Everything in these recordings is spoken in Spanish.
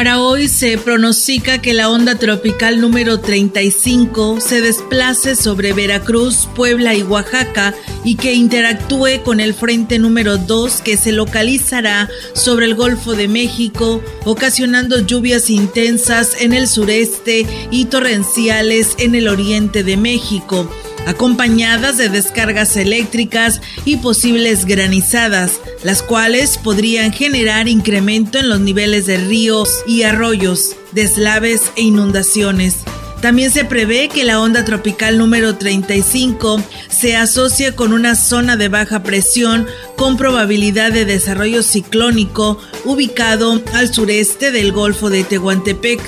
Para hoy se pronostica que la onda tropical número 35 se desplace sobre Veracruz, Puebla y Oaxaca y que interactúe con el frente número 2 que se localizará sobre el Golfo de México, ocasionando lluvias intensas en el sureste y torrenciales en el oriente de México acompañadas de descargas eléctricas y posibles granizadas, las cuales podrían generar incremento en los niveles de ríos y arroyos, deslaves e inundaciones. También se prevé que la onda tropical número 35 se asocie con una zona de baja presión con probabilidad de desarrollo ciclónico ubicado al sureste del Golfo de Tehuantepec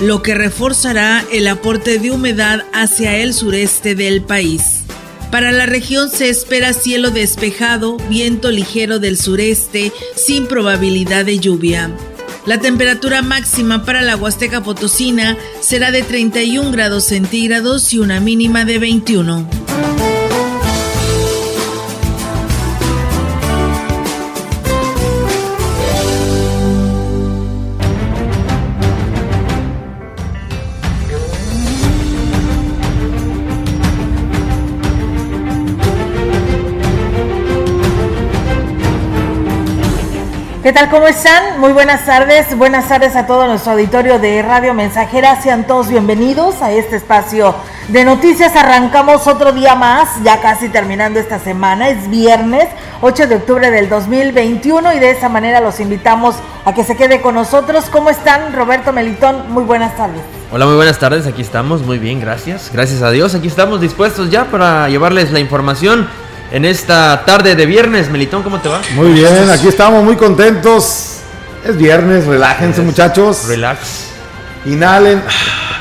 lo que reforzará el aporte de humedad hacia el sureste del país. Para la región se espera cielo despejado, viento ligero del sureste, sin probabilidad de lluvia. La temperatura máxima para la Huasteca Potosina será de 31 grados centígrados y una mínima de 21. ¿Qué tal? ¿Cómo están? Muy buenas tardes. Buenas tardes a todo nuestro auditorio de Radio Mensajera. Sean todos bienvenidos a este espacio de noticias. Arrancamos otro día más, ya casi terminando esta semana. Es viernes 8 de octubre del 2021 y de esa manera los invitamos a que se quede con nosotros. ¿Cómo están? Roberto Melitón, muy buenas tardes. Hola, muy buenas tardes. Aquí estamos. Muy bien, gracias. Gracias a Dios. Aquí estamos dispuestos ya para llevarles la información en esta tarde de viernes. Melitón, ¿cómo te va? Muy bien, aquí estamos muy contentos. Es viernes, relájense muchachos. Relax. Inhalen,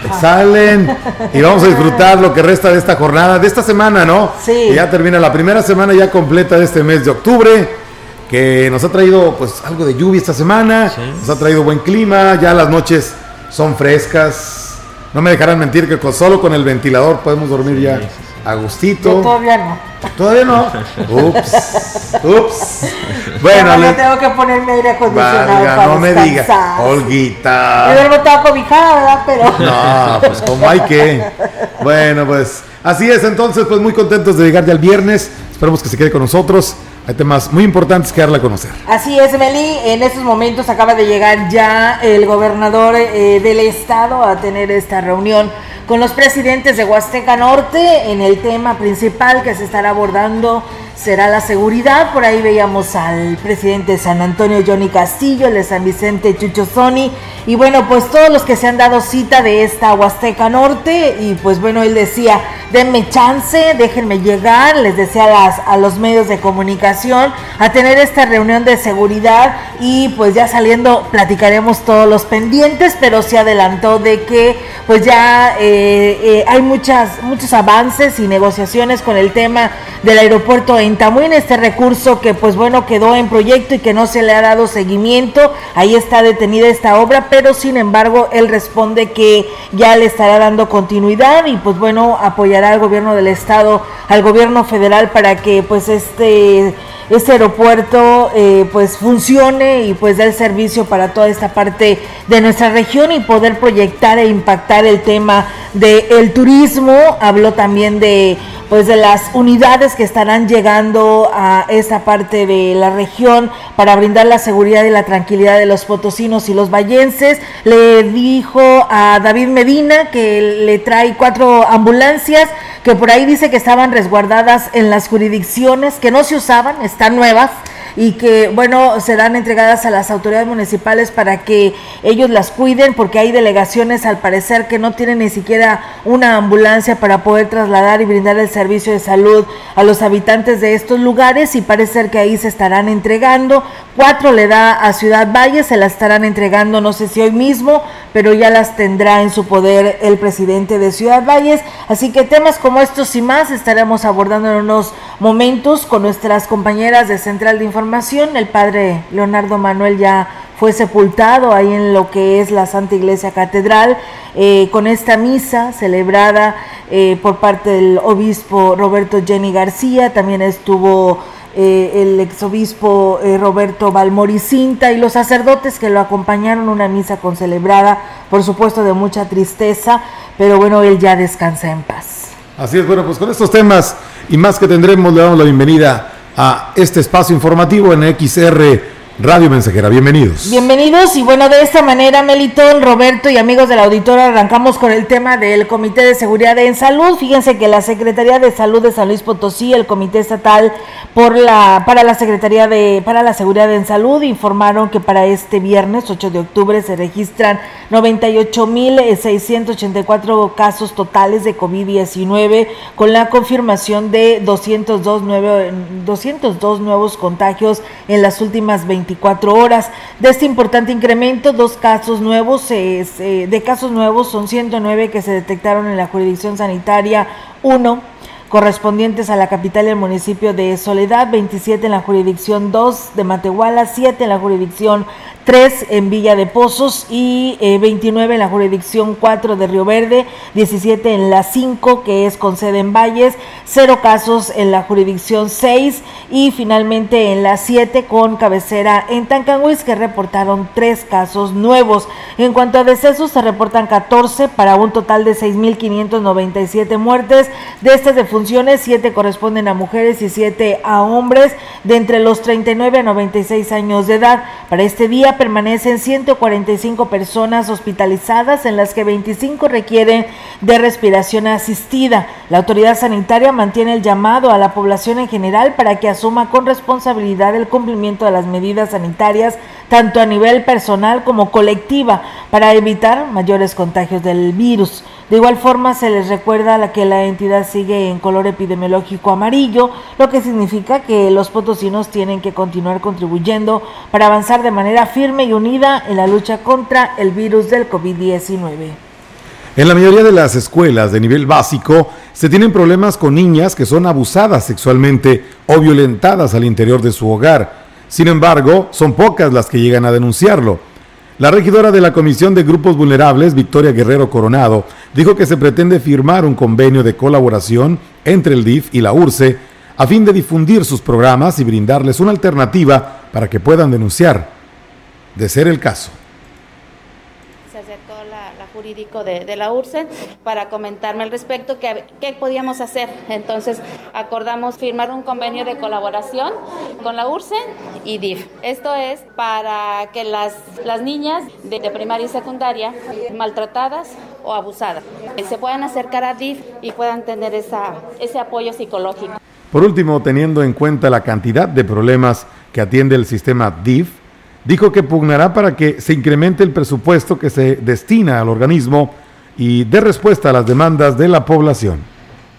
exhalen y vamos a disfrutar lo que resta de esta jornada, de esta semana, ¿no? Sí. ya termina la primera semana ya completa de este mes de octubre, que nos ha traído pues algo de lluvia esta semana, nos ha traído buen clima, ya las noches son frescas. No me dejarán mentir que con, solo con el ventilador podemos dormir ya a gustito. Yo todavía no. Todavía no. Ups. Ups. Bueno, le- tengo que ponerme aire acondicionado Valga, para no me diga. descansar. Yo Olguita. duermo toda cobijada, ¿verdad? Pero... No, pues como hay que. Bueno, pues así es. Entonces, pues muy contentos de llegar ya el viernes. Esperamos que se quede con nosotros. Hay temas muy importantes que darle a conocer. Así es, Meli. En estos momentos acaba de llegar ya el gobernador eh, del estado a tener esta reunión con los presidentes de Huasteca Norte en el tema principal que se estará abordando será la seguridad. Por ahí veíamos al presidente de San Antonio, Johnny Castillo, el de San Vicente, Chucho Sony. Y bueno, pues todos los que se han dado cita de esta Huasteca Norte. Y pues bueno, él decía, denme chance, déjenme llegar, les decía a, las, a los medios de comunicación, a tener esta reunión de seguridad. Y pues ya saliendo platicaremos todos los pendientes, pero se adelantó de que pues ya eh, eh, hay muchas, muchos avances y negociaciones con el tema del aeropuerto en Tamuín, este recurso que pues bueno quedó en proyecto y que no se le ha dado seguimiento, ahí está detenida esta obra, pero sin embargo él responde que ya le estará dando continuidad y pues bueno apoyará al gobierno del estado, al gobierno federal para que pues este este aeropuerto eh, pues funcione y pues dé el servicio para toda esta parte de nuestra región y poder proyectar e impactar el tema del turismo. Habló también de pues de las unidades que estarán llegando a esta parte de la región para brindar la seguridad y la tranquilidad de los potosinos y los vallenses. Le dijo a David Medina que le trae cuatro ambulancias que por ahí dice que estaban resguardadas en las jurisdicciones, que no se usaban, están nuevas y que, bueno, serán entregadas a las autoridades municipales para que ellos las cuiden, porque hay delegaciones al parecer que no tienen ni siquiera una ambulancia para poder trasladar y brindar el servicio de salud a los habitantes de estos lugares y parece ser que ahí se estarán entregando. Cuatro le da a Ciudad Valle, se las estarán entregando, no sé si hoy mismo, pero ya las tendrá en su poder el presidente de Ciudad Valles. Así que temas como estos y más estaremos abordando en unos momentos con nuestras compañeras de Central de Información. El padre Leonardo Manuel ya fue sepultado ahí en lo que es la Santa Iglesia Catedral, eh, con esta misa celebrada eh, por parte del obispo Roberto Jenny García, también estuvo eh, el exobispo Roberto Valmoricinta y los sacerdotes que lo acompañaron, una misa con celebrada, por supuesto de mucha tristeza, pero bueno, él ya descansa en paz. Así es, bueno, pues con estos temas y más que tendremos, le damos la bienvenida a este espacio informativo en XR Radio Mensajera, bienvenidos. Bienvenidos y bueno, de esta manera, Melitón, Roberto y amigos del auditorio, arrancamos con el tema del Comité de Seguridad en Salud. Fíjense que la Secretaría de Salud de San Luis Potosí, el Comité Estatal por la, para la Secretaría de, para la Seguridad en Salud, informaron que para este viernes 8 de octubre se registran 98.684 casos totales de COVID-19, con la confirmación de 202, 202 nuevos contagios en las últimas 20 horas. De este importante incremento, dos casos nuevos, de casos nuevos son 109 que se detectaron en la jurisdicción sanitaria 1 correspondientes a la capital y el municipio de Soledad, 27 en la jurisdicción 2 de Matehuala, 7 en la jurisdicción 3 en Villa de Pozos y 29 eh, en la jurisdicción 4 de Río Verde, 17 en la 5 que es con sede en Valles, 0 casos en la jurisdicción 6 y finalmente en la 7 con cabecera en Tancanhuis que reportaron 3 casos nuevos. En cuanto a decesos se reportan 14 para un total de 6.597 muertes. De estas defunciones 7 corresponden a mujeres y 7 a hombres de entre los 39 a 96 años de edad. Para este día permanecen 145 personas hospitalizadas, en las que 25 requieren de respiración asistida. La autoridad sanitaria mantiene el llamado a la población en general para que asuma con responsabilidad el cumplimiento de las medidas sanitarias, tanto a nivel personal como colectiva, para evitar mayores contagios del virus. De igual forma, se les recuerda que la entidad sigue en color epidemiológico amarillo, lo que significa que los potosinos tienen que continuar contribuyendo para avanzar de manera firme y unida en la lucha contra el virus del COVID-19. En la mayoría de las escuelas de nivel básico se tienen problemas con niñas que son abusadas sexualmente o violentadas al interior de su hogar. Sin embargo, son pocas las que llegan a denunciarlo. La regidora de la Comisión de Grupos Vulnerables, Victoria Guerrero Coronado, dijo que se pretende firmar un convenio de colaboración entre el DIF y la URCE a fin de difundir sus programas y brindarles una alternativa para que puedan denunciar, de ser el caso de, la URSEN para comentarme al respecto qué, qué podíamos hacer. Entonces acordamos firmar un convenio de colaboración con la URSEN y DIF. Esto es para que las, las niñas de, primaria y secundaria maltratadas o abusadas se puedan acercar a DIF y puedan tener esa, ese apoyo psicológico. Por último, teniendo en cuenta la cantidad de problemas que atiende el sistema DIF, dijo que pugnará para que se incremente el presupuesto que se destina al organismo y dé respuesta a las demandas de la población.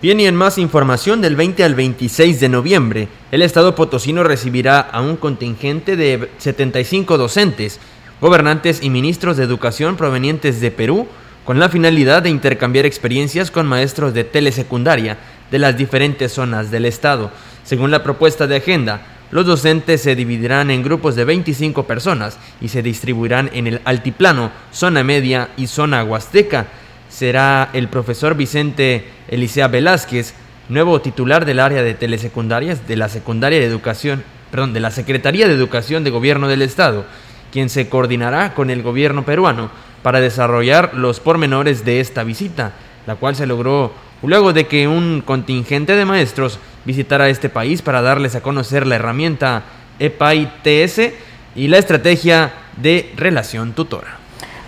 Bien, y en más información, del 20 al 26 de noviembre, el Estado potosino recibirá a un contingente de 75 docentes, gobernantes y ministros de educación provenientes de Perú, con la finalidad de intercambiar experiencias con maestros de telesecundaria de las diferentes zonas del Estado. Según la propuesta de agenda, los docentes se dividirán en grupos de 25 personas y se distribuirán en el altiplano, zona media y zona huasteca. Será el profesor Vicente Elisea Velázquez, nuevo titular del área de telesecundarias de la Secundaria de Educación, perdón, de la Secretaría de Educación de Gobierno del Estado, quien se coordinará con el gobierno peruano para desarrollar los pormenores de esta visita, la cual se logró luego de que un contingente de maestros visitara este país para darles a conocer la herramienta EPAI-TS y la estrategia de relación tutora.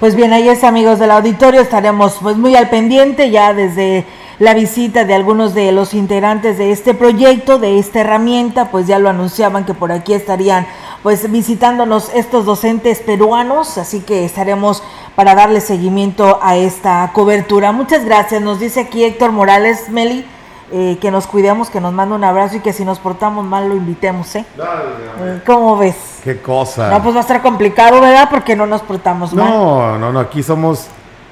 Pues bien, ahí es amigos del auditorio, estaremos pues muy al pendiente ya desde la visita de algunos de los integrantes de este proyecto, de esta herramienta, pues ya lo anunciaban que por aquí estarían pues visitándonos estos docentes peruanos, así que estaremos para darle seguimiento a esta cobertura. Muchas gracias, nos dice aquí Héctor Morales Meli. Eh, que nos cuidemos, que nos manda un abrazo y que si nos portamos mal lo invitemos, ¿eh? eh ¿Cómo ves? Qué cosa. No, pues va a estar complicado, ¿verdad? Porque no nos portamos mal. No, no, no, aquí somos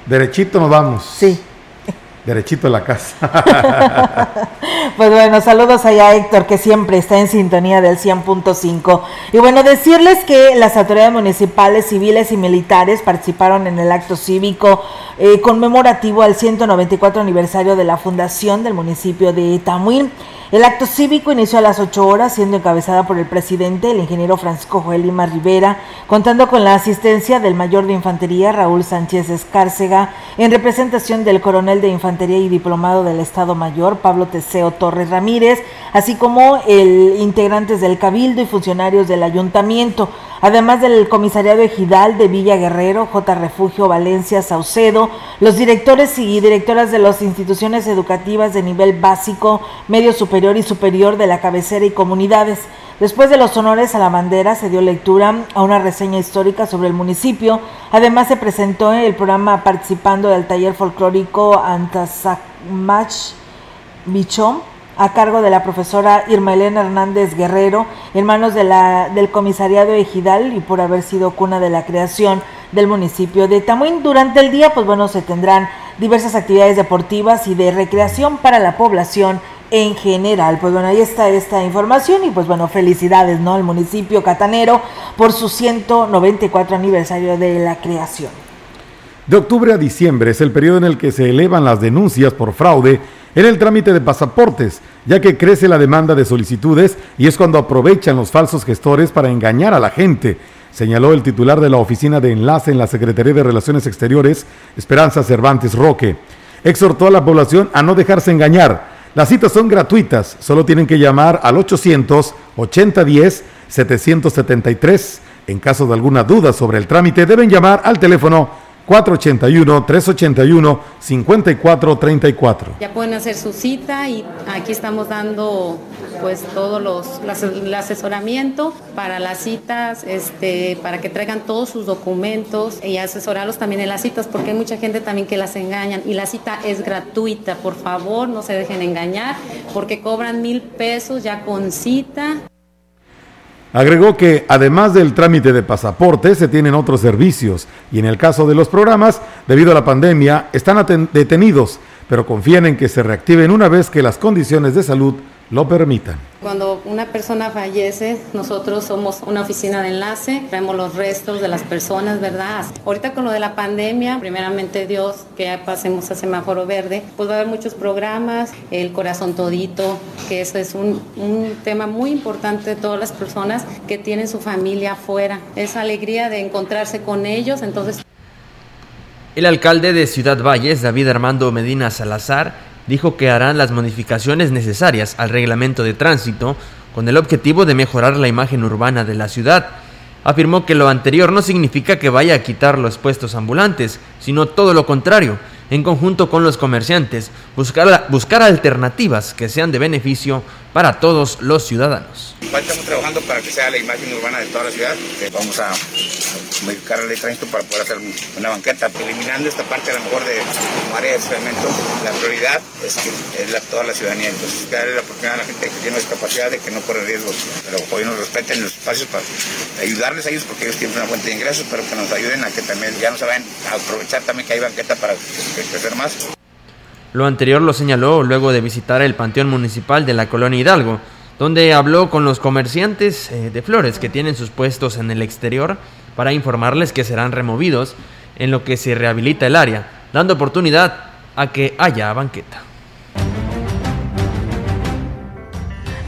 derechito nos vamos. Sí. Derechito a la casa. pues bueno, saludos allá a Héctor, que siempre está en sintonía del 100.5. Y bueno, decirles que las autoridades municipales, civiles y militares participaron en el acto cívico eh, conmemorativo al 194 aniversario de la fundación del municipio de Tamuín. El acto cívico inició a las 8 horas, siendo encabezada por el presidente, el ingeniero Francisco Joel Lima Rivera, contando con la asistencia del mayor de infantería Raúl Sánchez Escárcega, en representación del coronel de infantería y diplomado del Estado Mayor Pablo Teseo Torres Ramírez, así como el integrantes del Cabildo y funcionarios del ayuntamiento además del comisariado ejidal de Villa Guerrero, J. Refugio Valencia Saucedo, los directores y directoras de las instituciones educativas de nivel básico, medio superior y superior de la cabecera y comunidades. Después de los honores a la bandera, se dio lectura a una reseña histórica sobre el municipio. Además, se presentó el programa participando del taller folclórico Antasacmach Bichón a cargo de la profesora Irma Elena Hernández Guerrero, en manos de la, del comisariado Ejidal y por haber sido cuna de la creación del municipio de Tamuín. Durante el día, pues bueno, se tendrán diversas actividades deportivas y de recreación para la población en general. Pues bueno, ahí está esta información y pues bueno, felicidades, ¿no? Al municipio catanero por su 194 aniversario de la creación. De octubre a diciembre es el periodo en el que se elevan las denuncias por fraude en el trámite de pasaportes, ya que crece la demanda de solicitudes y es cuando aprovechan los falsos gestores para engañar a la gente, señaló el titular de la oficina de enlace en la Secretaría de Relaciones Exteriores, Esperanza Cervantes Roque. Exhortó a la población a no dejarse engañar. Las citas son gratuitas, solo tienen que llamar al 800 8010 773. En caso de alguna duda sobre el trámite, deben llamar al teléfono 481-381-5434. Ya pueden hacer su cita y aquí estamos dando pues todo los, el asesoramiento para las citas, este, para que traigan todos sus documentos y asesorarlos también en las citas, porque hay mucha gente también que las engañan y la cita es gratuita, por favor no se dejen engañar, porque cobran mil pesos ya con cita. Agregó que además del trámite de pasaporte se tienen otros servicios y en el caso de los programas, debido a la pandemia, están detenidos, pero confían en que se reactiven una vez que las condiciones de salud lo permitan. Cuando una persona fallece, nosotros somos una oficina de enlace, vemos los restos de las personas, ¿verdad? Ahorita con lo de la pandemia, primeramente Dios, que ya pasemos a semáforo verde, pues va a haber muchos programas, el corazón todito, que eso es un, un tema muy importante de todas las personas que tienen su familia afuera. Esa alegría de encontrarse con ellos, entonces... El alcalde de Ciudad Valles, David Armando Medina Salazar, dijo que harán las modificaciones necesarias al reglamento de tránsito con el objetivo de mejorar la imagen urbana de la ciudad. Afirmó que lo anterior no significa que vaya a quitar los puestos ambulantes, sino todo lo contrario, en conjunto con los comerciantes, buscar, buscar alternativas que sean de beneficio para todos los ciudadanos. Estamos trabajando para que sea la imagen urbana de toda la ciudad. Vamos a modificar de tránsito para poder hacer una banqueta, eliminando esta parte a lo mejor de como de experimento. La prioridad es que es toda la ciudadanía. Entonces, darle la oportunidad a la gente que tiene discapacidad de que no corre riesgos, pero hoy nos respeten los espacios para ayudarles a ellos porque ellos tienen una fuente de ingresos, pero que nos ayuden a que también ya no se vayan a aprovechar también que hay banqueta para crecer más. Lo anterior lo señaló luego de visitar el Panteón Municipal de la Colonia Hidalgo, donde habló con los comerciantes eh, de flores que tienen sus puestos en el exterior para informarles que serán removidos en lo que se rehabilita el área, dando oportunidad a que haya banqueta.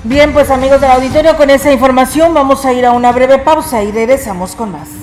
Bien, pues amigos del auditorio, con esa información vamos a ir a una breve pausa y regresamos con más.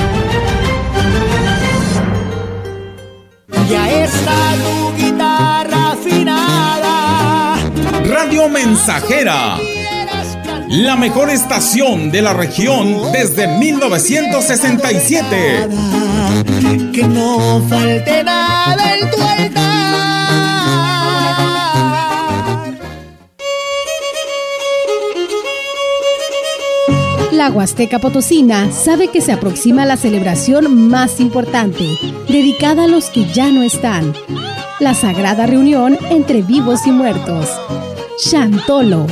Radio Mensajera. La mejor estación de la región desde 1967. Que no falte nada en tu La Huasteca Potosina sabe que se aproxima la celebración más importante, dedicada a los que ya no están, la sagrada reunión entre vivos y muertos. Chantolo.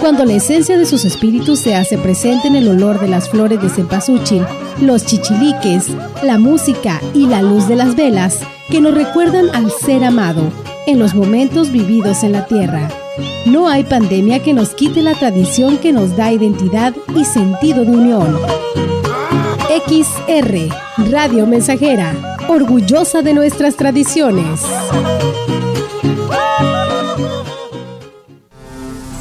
Cuando la esencia de sus espíritus se hace presente en el olor de las flores de cempasúchil, los chichiliques, la música y la luz de las velas que nos recuerdan al ser amado en los momentos vividos en la tierra. No hay pandemia que nos quite la tradición que nos da identidad y sentido de unión. XR, Radio Mensajera, orgullosa de nuestras tradiciones.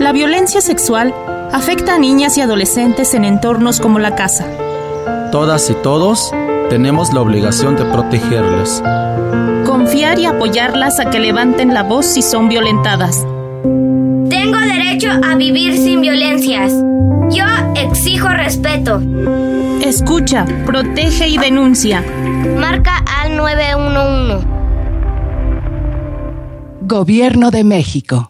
La violencia sexual afecta a niñas y adolescentes en entornos como la casa. Todas y todos tenemos la obligación de protegerles. Confiar y apoyarlas a que levanten la voz si son violentadas. Tengo derecho a vivir sin violencias. Yo exijo respeto. Escucha, protege y denuncia. Marca al 911. Gobierno de México.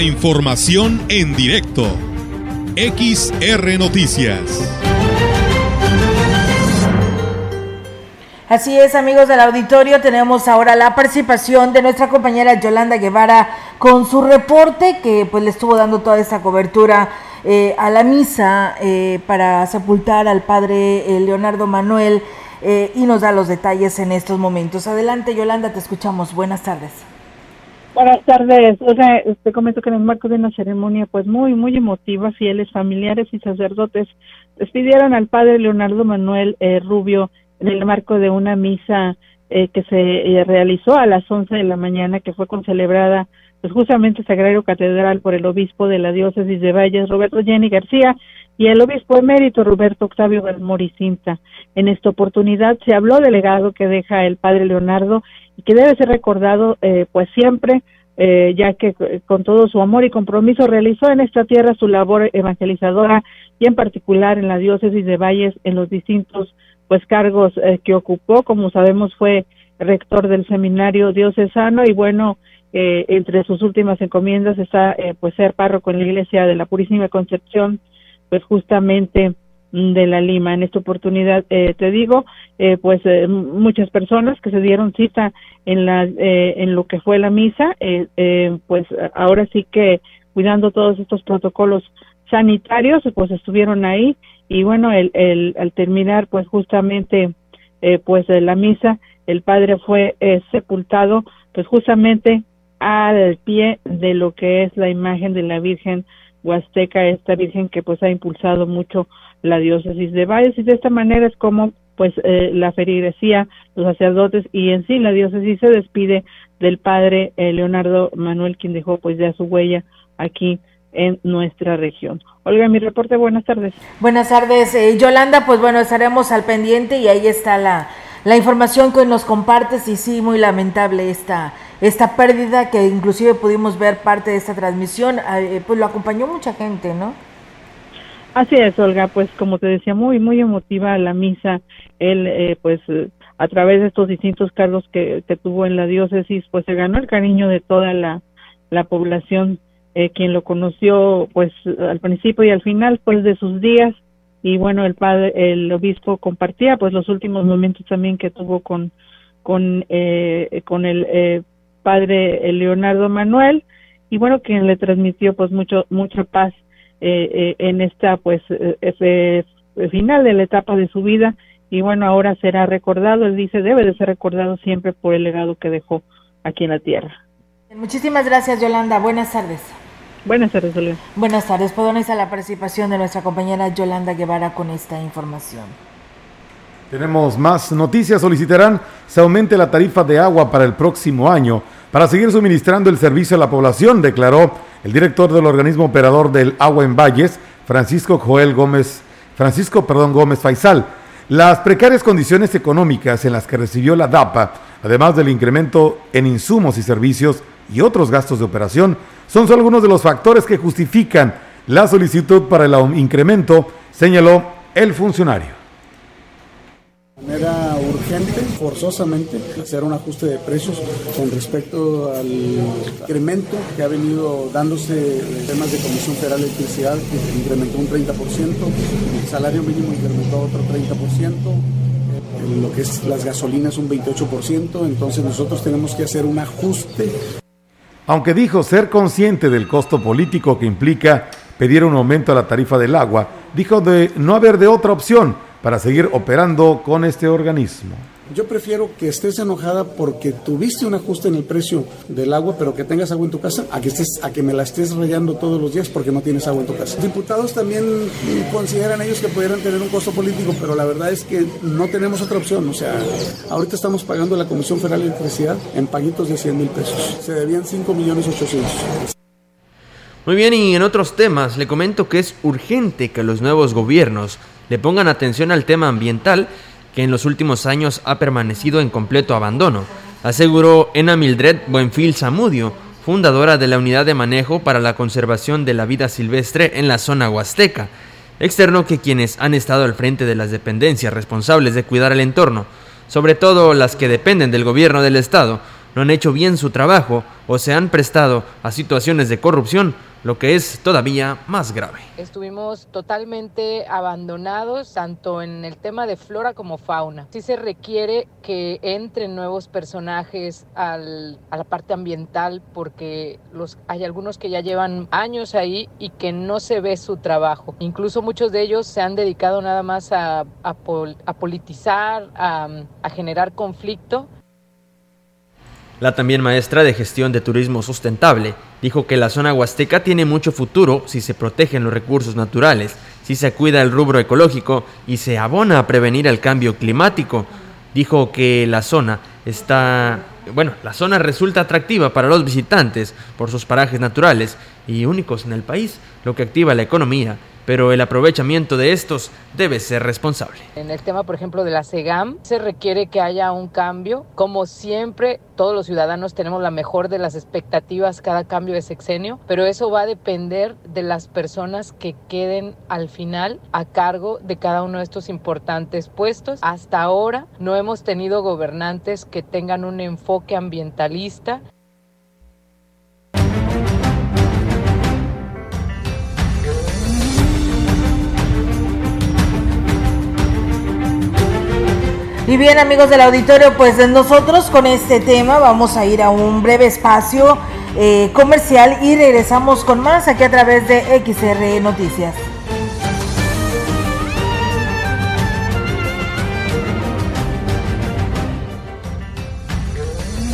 Información en directo. XR Noticias. Así es, amigos del auditorio, tenemos ahora la participación de nuestra compañera Yolanda Guevara con su reporte que pues le estuvo dando toda esta cobertura eh, a la misa eh, para sepultar al padre eh, Leonardo Manuel y nos da los detalles en estos momentos. Adelante, Yolanda, te escuchamos. Buenas tardes. Buenas tardes. O sea, te comento que en el marco de una ceremonia pues muy, muy emotiva, fieles, familiares y sacerdotes despidieron al padre Leonardo Manuel eh, Rubio en el marco de una misa eh, que se eh, realizó a las 11 de la mañana, que fue concelebrada pues justamente Sagrario Catedral por el obispo de la diócesis de Valles, Roberto Jenny García, y el obispo emérito Roberto Octavio Moricinta. En esta oportunidad se habló del legado que deja el padre Leonardo y que debe ser recordado eh, pues siempre eh, ya que eh, con todo su amor y compromiso realizó en esta tierra su labor evangelizadora y en particular en la diócesis de Valles en los distintos pues cargos que ocupó como sabemos fue rector del seminario diocesano y bueno entre sus últimas encomiendas está pues ser párroco en la iglesia de la Purísima Concepción pues justamente de la Lima. En esta oportunidad, eh, te digo, eh, pues eh, muchas personas que se dieron cita en, la, en lo que fue la misa, pues ahora sí que cuidando todos estos protocolos sanitarios, pues estuvieron ahí y bueno, el, el, al terminar pues justamente pues la misa, el padre fue sepultado pues justamente al pie de lo que es la imagen de la Virgen Huasteca, esta Virgen que pues ha impulsado mucho la diócesis de Valles y de esta manera es como pues eh, la feligresía, los sacerdotes y en sí la diócesis se despide del padre eh, Leonardo Manuel, quien dejó pues ya su huella aquí en nuestra región. Olga, mi reporte, buenas tardes. Buenas tardes, eh, Yolanda, pues bueno, estaremos al pendiente y ahí está la, la información que nos compartes y sí, muy lamentable esta, esta pérdida que inclusive pudimos ver parte de esta transmisión, eh, pues lo acompañó mucha gente, ¿no? Así es, Olga, pues como te decía, muy, muy emotiva la misa, él eh, pues a través de estos distintos cargos que, que tuvo en la diócesis, pues se ganó el cariño de toda la, la población eh, quien lo conoció pues al principio y al final pues de sus días y bueno el padre el obispo compartía pues los últimos momentos también que tuvo con con eh, con el eh, padre Leonardo Manuel y bueno quien le transmitió pues mucho mucha paz en esta pues final de la etapa de su vida y bueno ahora será recordado él dice debe de ser recordado siempre por el legado que dejó aquí en la tierra. Muchísimas gracias Yolanda. Buenas tardes Buenas tardes, Julián. Buenas tardes. Podemos a la participación de nuestra compañera Yolanda Guevara con esta información. Tenemos más noticias. Solicitarán se aumente la tarifa de agua para el próximo año para seguir suministrando el servicio a la población, declaró el director del organismo operador del agua en Valles, Francisco Joel Gómez, Francisco, perdón, Gómez Faisal. Las precarias condiciones económicas en las que recibió la DAPA, además del incremento en insumos y servicios y otros gastos de operación, son solo algunos de los factores que justifican la solicitud para el incremento, señaló el funcionario. De manera urgente, forzosamente, hacer un ajuste de precios con respecto al incremento que ha venido dándose en temas de Comisión Federal de Electricidad, que incrementó un 30%, el salario mínimo incrementó otro 30%, lo que es las gasolinas un 28%, entonces nosotros tenemos que hacer un ajuste aunque dijo ser consciente del costo político que implica pedir un aumento a la tarifa del agua, dijo de no haber de otra opción para seguir operando con este organismo. Yo prefiero que estés enojada porque tuviste un ajuste en el precio del agua, pero que tengas agua en tu casa, a que estés, a que me la estés rayando todos los días porque no tienes agua en tu casa. Diputados también consideran ellos que pudieran tener un costo político, pero la verdad es que no tenemos otra opción. O sea, ahorita estamos pagando la Comisión Federal de Electricidad en paguitos de 100 mil pesos. Se debían 5 millones 800. Muy bien, y en otros temas, le comento que es urgente que los nuevos gobiernos le pongan atención al tema ambiental que en los últimos años ha permanecido en completo abandono, aseguró Ena Mildred Buenfil Zamudio, fundadora de la Unidad de Manejo para la Conservación de la Vida Silvestre en la zona huasteca. Externo que quienes han estado al frente de las dependencias responsables de cuidar el entorno, sobre todo las que dependen del gobierno del Estado, no han hecho bien su trabajo o se han prestado a situaciones de corrupción lo que es todavía más grave. Estuvimos totalmente abandonados tanto en el tema de flora como fauna. Sí se requiere que entren nuevos personajes al, a la parte ambiental porque los, hay algunos que ya llevan años ahí y que no se ve su trabajo. Incluso muchos de ellos se han dedicado nada más a, a, a politizar, a generar conflicto la también maestra de gestión de turismo sustentable dijo que la zona huasteca tiene mucho futuro si se protegen los recursos naturales, si se cuida el rubro ecológico y se abona a prevenir el cambio climático. Dijo que la zona está, bueno, la zona resulta atractiva para los visitantes por sus parajes naturales y únicos en el país, lo que activa la economía pero el aprovechamiento de estos debe ser responsable. En el tema, por ejemplo, de la SEGAM, se requiere que haya un cambio. Como siempre, todos los ciudadanos tenemos la mejor de las expectativas cada cambio de sexenio, pero eso va a depender de las personas que queden al final a cargo de cada uno de estos importantes puestos. Hasta ahora no hemos tenido gobernantes que tengan un enfoque ambientalista Y bien amigos del auditorio, pues nosotros con este tema vamos a ir a un breve espacio eh, comercial y regresamos con más aquí a través de XR Noticias.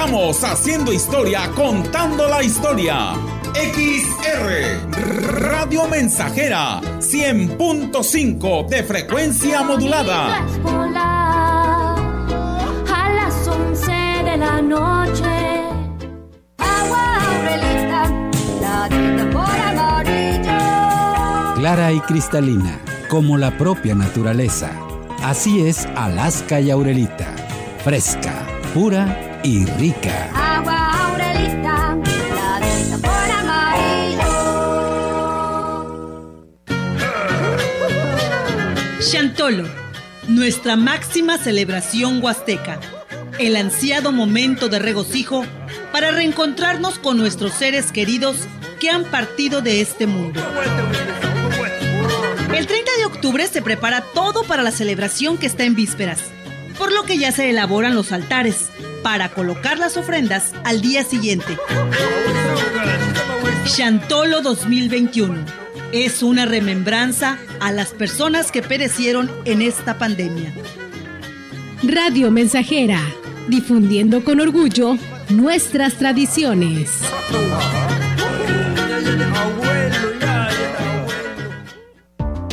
Estamos haciendo historia, contando la historia. XR Radio Mensajera 100.5 de frecuencia modulada. A las 11 de la noche. Agua la por amarillo. Clara y cristalina, como la propia naturaleza. Así es Alaska y Aurelita. Fresca, pura y rica. Agua Aurelita, la de por amarillo. Chantolo, nuestra máxima celebración huasteca. El ansiado momento de regocijo para reencontrarnos con nuestros seres queridos que han partido de este mundo. El 30 de octubre se prepara todo para la celebración que está en vísperas, por lo que ya se elaboran los altares, para colocar las ofrendas al día siguiente. Chantolo 2021 es una remembranza a las personas que perecieron en esta pandemia. Radio Mensajera, difundiendo con orgullo nuestras tradiciones.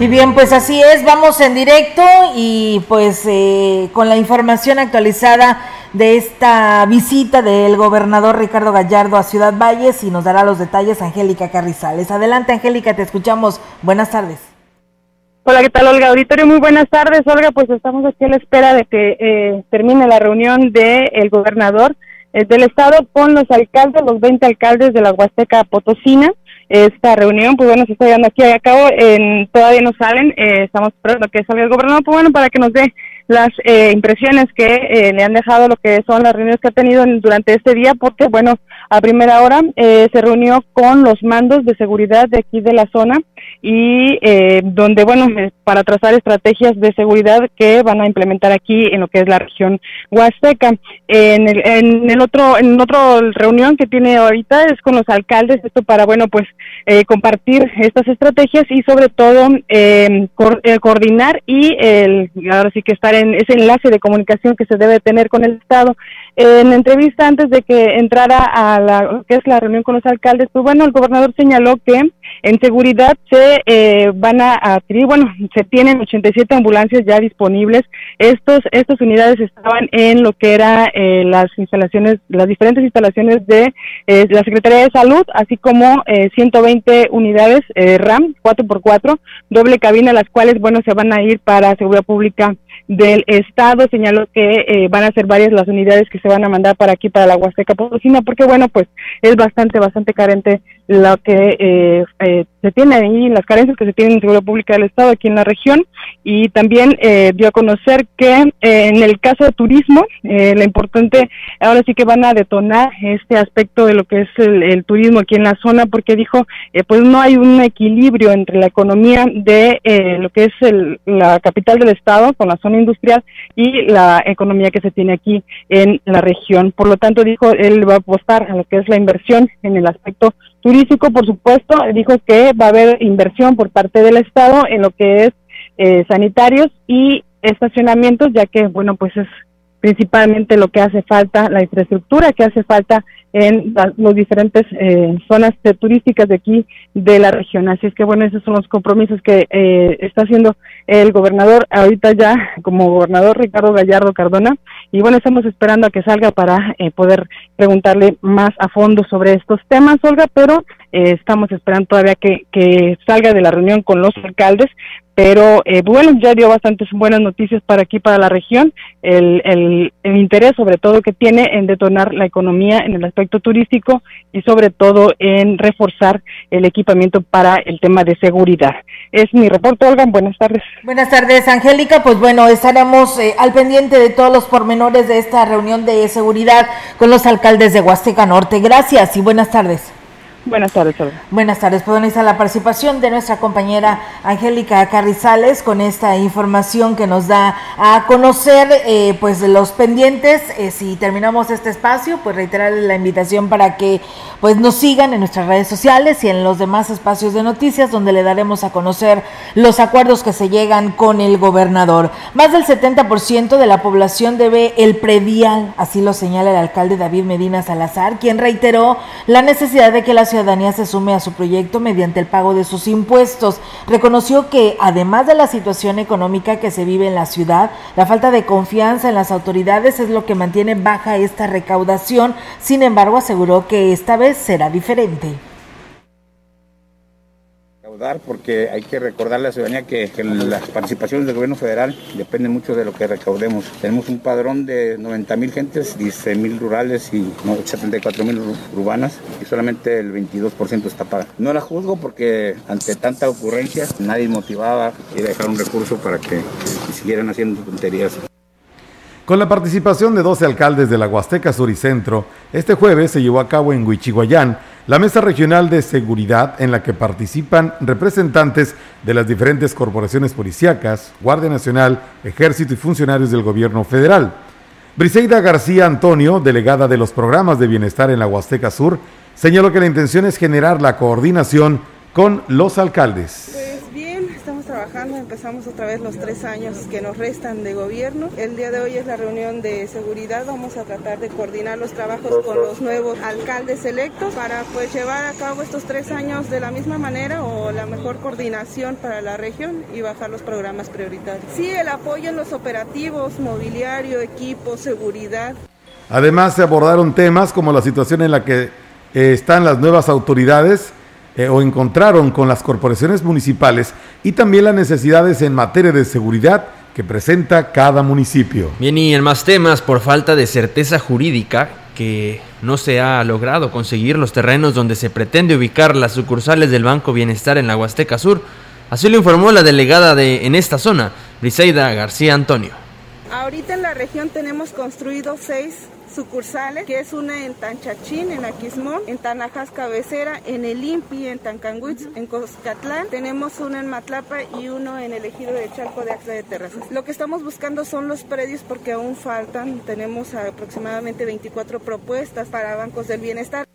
Y bien, pues así es, vamos en directo y pues eh, con la información actualizada de esta visita del gobernador Ricardo Gallardo a Ciudad Valles y nos dará los detalles Angélica Carrizales. Adelante Angélica, te escuchamos. Buenas tardes. Hola, ¿qué tal Olga? Auditorio, muy buenas tardes. Olga, pues estamos aquí a la espera de que eh, termine la reunión del el gobernador eh, del estado con los alcaldes, los 20 alcaldes de la Huasteca Potosina esta reunión, pues bueno, se está llevando aquí a cabo, en, todavía no salen, eh, estamos esperando que salga el gobernador, pues bueno, para que nos dé las eh, impresiones que eh, le han dejado lo que son las reuniones que ha tenido durante este día, porque bueno, a primera hora se reunió con los mandos de seguridad de aquí de la zona y donde, bueno, para trazar estrategias de seguridad que van a implementar aquí en lo que es la región Huasteca. En el, en el otro, en otro reunión que tiene ahorita es con los alcaldes, esto para, bueno, pues eh, compartir estas estrategias y sobre todo eh, coordinar y el, ahora sí que estar en ese enlace de comunicación que se debe tener con el Estado. En entrevista antes de que entrara a la que es la reunión con los alcaldes, pues bueno, el gobernador señaló que en seguridad se eh, van a adquirir, bueno, se tienen 87 ambulancias ya disponibles. Estos estas unidades estaban en lo que era eh, las instalaciones, las diferentes instalaciones de eh, la Secretaría de Salud, así como eh, 120 unidades eh, RAM 4x4, doble cabina, las cuales, bueno, se van a ir para seguridad pública del Estado. Señaló que eh, van a ser varias las unidades que se van a mandar para aquí, para la Huasteca Potosina, porque, bueno, pues es bastante, bastante carente lo que eh, eh, se tiene ahí, las carencias que se tienen en seguridad pública del Estado aquí en la región. Y también eh, dio a conocer que eh, en el caso de turismo, eh, lo importante, ahora sí que van a detonar este aspecto de lo que es el, el turismo aquí en la zona, porque dijo, eh, pues no hay un equilibrio entre la economía de eh, lo que es el, la capital del Estado, con la zona industrial, y la economía que se tiene aquí en la región. Por lo tanto, dijo, él va a apostar a lo que es la inversión en el aspecto turístico, por supuesto, dijo que va a haber inversión por parte del Estado en lo que es eh, sanitarios y estacionamientos, ya que, bueno, pues es principalmente lo que hace falta, la infraestructura que hace falta en las los diferentes eh, zonas turísticas de aquí de la región. Así es que, bueno, esos son los compromisos que eh, está haciendo el gobernador ahorita ya como gobernador Ricardo Gallardo Cardona. Y bueno, estamos esperando a que salga para eh, poder preguntarle más a fondo sobre estos temas, Olga, pero eh, estamos esperando todavía que, que salga de la reunión con los alcaldes pero eh, bueno, ya dio bastantes buenas noticias para aquí, para la región, el, el, el interés sobre todo que tiene en detonar la economía en el aspecto turístico y sobre todo en reforzar el equipamiento para el tema de seguridad. Es mi reporte, Olga, buenas tardes. Buenas tardes, Angélica. Pues bueno, estaremos eh, al pendiente de todos los pormenores de esta reunión de seguridad con los alcaldes de Huasteca Norte. Gracias y buenas tardes. Buenas tardes, Olga. Buenas tardes, pues ahí está la participación de nuestra compañera Angélica Carrizales con esta información que nos da a conocer eh, pues los pendientes. Eh, si terminamos este espacio, pues reiterar la invitación para que pues nos sigan en nuestras redes sociales y en los demás espacios de noticias donde le daremos a conocer los acuerdos que se llegan con el gobernador. Más del 70% de la población debe el predial, así lo señala el alcalde David Medina Salazar, quien reiteró la necesidad de que la ciudadanía se sume a su proyecto mediante el pago de sus impuestos. Reconoció que además de la situación económica que se vive en la ciudad, la falta de confianza en las autoridades es lo que mantiene baja esta recaudación. Sin embargo, aseguró que esta vez será diferente recaudar porque hay que recordarle a la ciudadanía que, las participaciones del gobierno federal dependen mucho de lo que recaudemos. Tenemos un padrón de 90 mil gentes, 16 mil rurales y no, 74 mil urbanas y solamente el 22% está pagado. No la juzgo porque ante tanta ocurrencia nadie motivaba a dejar un recurso para que siguieran haciendo tonterías. Con la participación de 12 alcaldes de la Huasteca Sur y Centro, este jueves se llevó a cabo en Huichihuayán la Mesa Regional de Seguridad en la que participan representantes de las diferentes corporaciones policíacas, Guardia Nacional, Ejército y funcionarios del gobierno federal. Briseida García Antonio, delegada de los programas de bienestar en la Huasteca Sur, señaló que la intención es generar la coordinación con los alcaldes. Empezamos otra vez los tres años que nos restan de gobierno. El día de hoy es la reunión de seguridad, vamos a tratar de coordinar los trabajos con los nuevos alcaldes electos para pues llevar a cabo estos tres años de la misma manera o la mejor coordinación para la región y bajar los programas prioritarios. Sí, el apoyo en los operativos, mobiliario, equipo, seguridad. Además, se abordaron temas como la situación en la que eh, están las nuevas autoridades eh, o encontraron con las corporaciones municipales y también las necesidades en materia de seguridad que presenta cada municipio. Bien, y en más temas, por falta de certeza jurídica, que no se ha logrado conseguir los terrenos donde se pretende ubicar las sucursales del Banco Bienestar en la Huasteca Sur. Así lo informó la delegada de en esta zona, Briseida García Antonio. Ahorita en la región tenemos construido seis sucursales, que es una en Tanchachín, en Aquismón, en Tanajas Cabecera, en El Impi, en Tancanguitz, en Coscatlán. Tenemos uno en Matlapa y uno en el ejido de Chalco de Axla de Terrazas. Lo que estamos buscando son los predios porque aún faltan. Tenemos aproximadamente 24 propuestas para bancos del bienestar.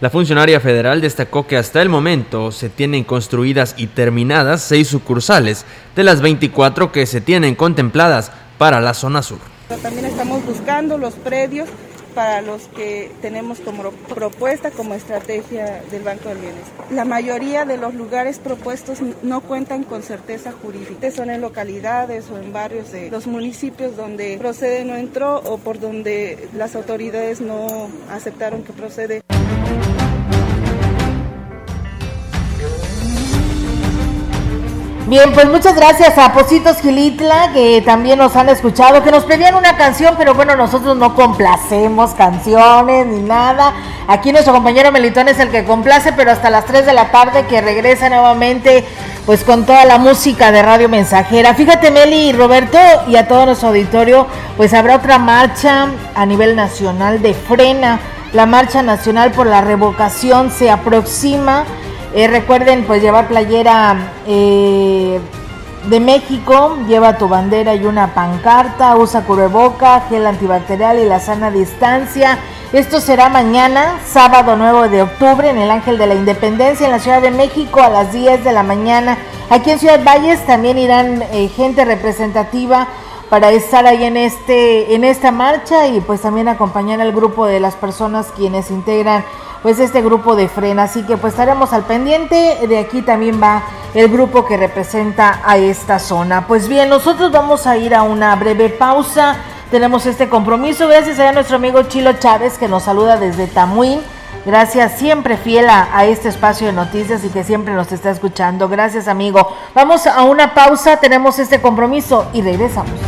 La funcionaria federal destacó que hasta el momento se tienen construidas y terminadas seis sucursales de las 24 que se tienen contempladas para la zona sur. También estamos buscando los predios para los que tenemos como propuesta, como estrategia del Banco del Bienestar. La mayoría de los lugares propuestos no cuentan con certeza jurídica, son en localidades o en barrios de los municipios donde procede no entró o por donde las autoridades no aceptaron que procede. Bien, pues muchas gracias a Positos Gilitla, que también nos han escuchado, que nos pedían una canción, pero bueno, nosotros no complacemos canciones ni nada. Aquí nuestro compañero Melitón es el que complace, pero hasta las 3 de la tarde que regresa nuevamente, pues con toda la música de Radio Mensajera. Fíjate, Meli y Roberto, y a todo nuestro auditorio, pues habrá otra marcha a nivel nacional de frena. La marcha nacional por la revocación se aproxima. Eh, recuerden pues llevar playera eh, de México, lleva tu bandera y una pancarta, usa cubreboca, gel antibacterial y la sana distancia. Esto será mañana, sábado 9 de octubre, en el Ángel de la Independencia, en la Ciudad de México, a las 10 de la mañana. Aquí en Ciudad Valles también irán eh, gente representativa para estar ahí en este en esta marcha y pues también acompañar al grupo de las personas quienes integran pues este grupo de frena. Así que pues estaremos al pendiente. De aquí también va el grupo que representa a esta zona. Pues bien nosotros vamos a ir a una breve pausa. Tenemos este compromiso. Gracias a nuestro amigo Chilo Chávez que nos saluda desde Tamuín. Gracias, siempre fiel a, a, este espacio de noticias y que siempre nos está escuchando. Gracias, amigo. Vamos a una pausa, tenemos este compromiso y regresamos.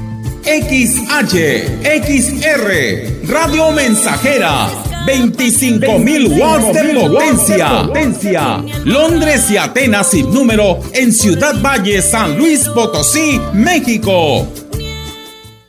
XH, XR, Radio Mensajera, 25.000 watts de potencia. potencia. Londres y Atenas sin número en Ciudad Valle, San Luis Potosí, México.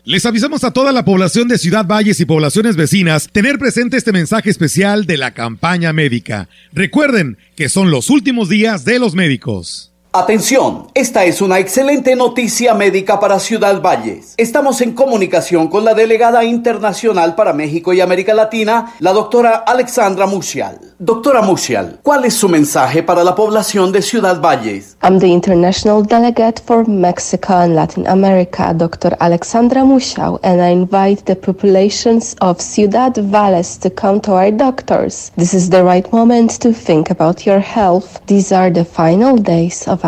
Les avisamos a toda la población de Ciudad Valles y poblaciones vecinas tener presente este mensaje especial de la campaña médica. Recuerden que son los últimos días de los médicos. Atención, esta es una excelente noticia médica para Ciudad Valles. Estamos en comunicación con la delegada internacional para México y América Latina, la doctora Alexandra Musial. Doctora Musial, ¿cuál es su mensaje para la población de Ciudad Valles? I'm the international delegate for Mexico and Latin America, Dr. Alexandra Musial, and I invite the populations of Ciudad Valles to come to our doctors. This is the right moment to think about your health. These are the final days of